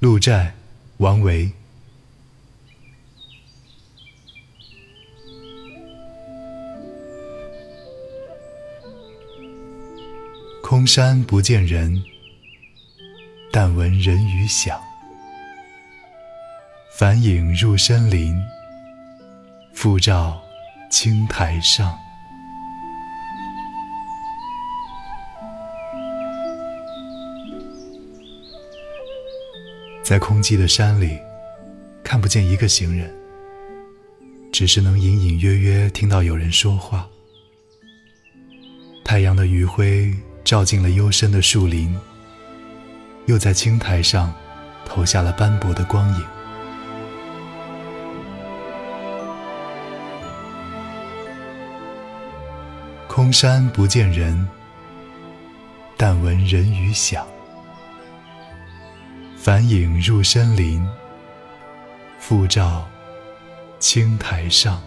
鹿柴，王维。空山不见人，但闻人语响。返影入深林，复照青苔上。在空寂的山里，看不见一个行人，只是能隐隐约约听到有人说话。太阳的余晖照进了幽深的树林，又在青苔上投下了斑驳的光影。空山不见人，但闻人语响。返影入深林，复照青苔上。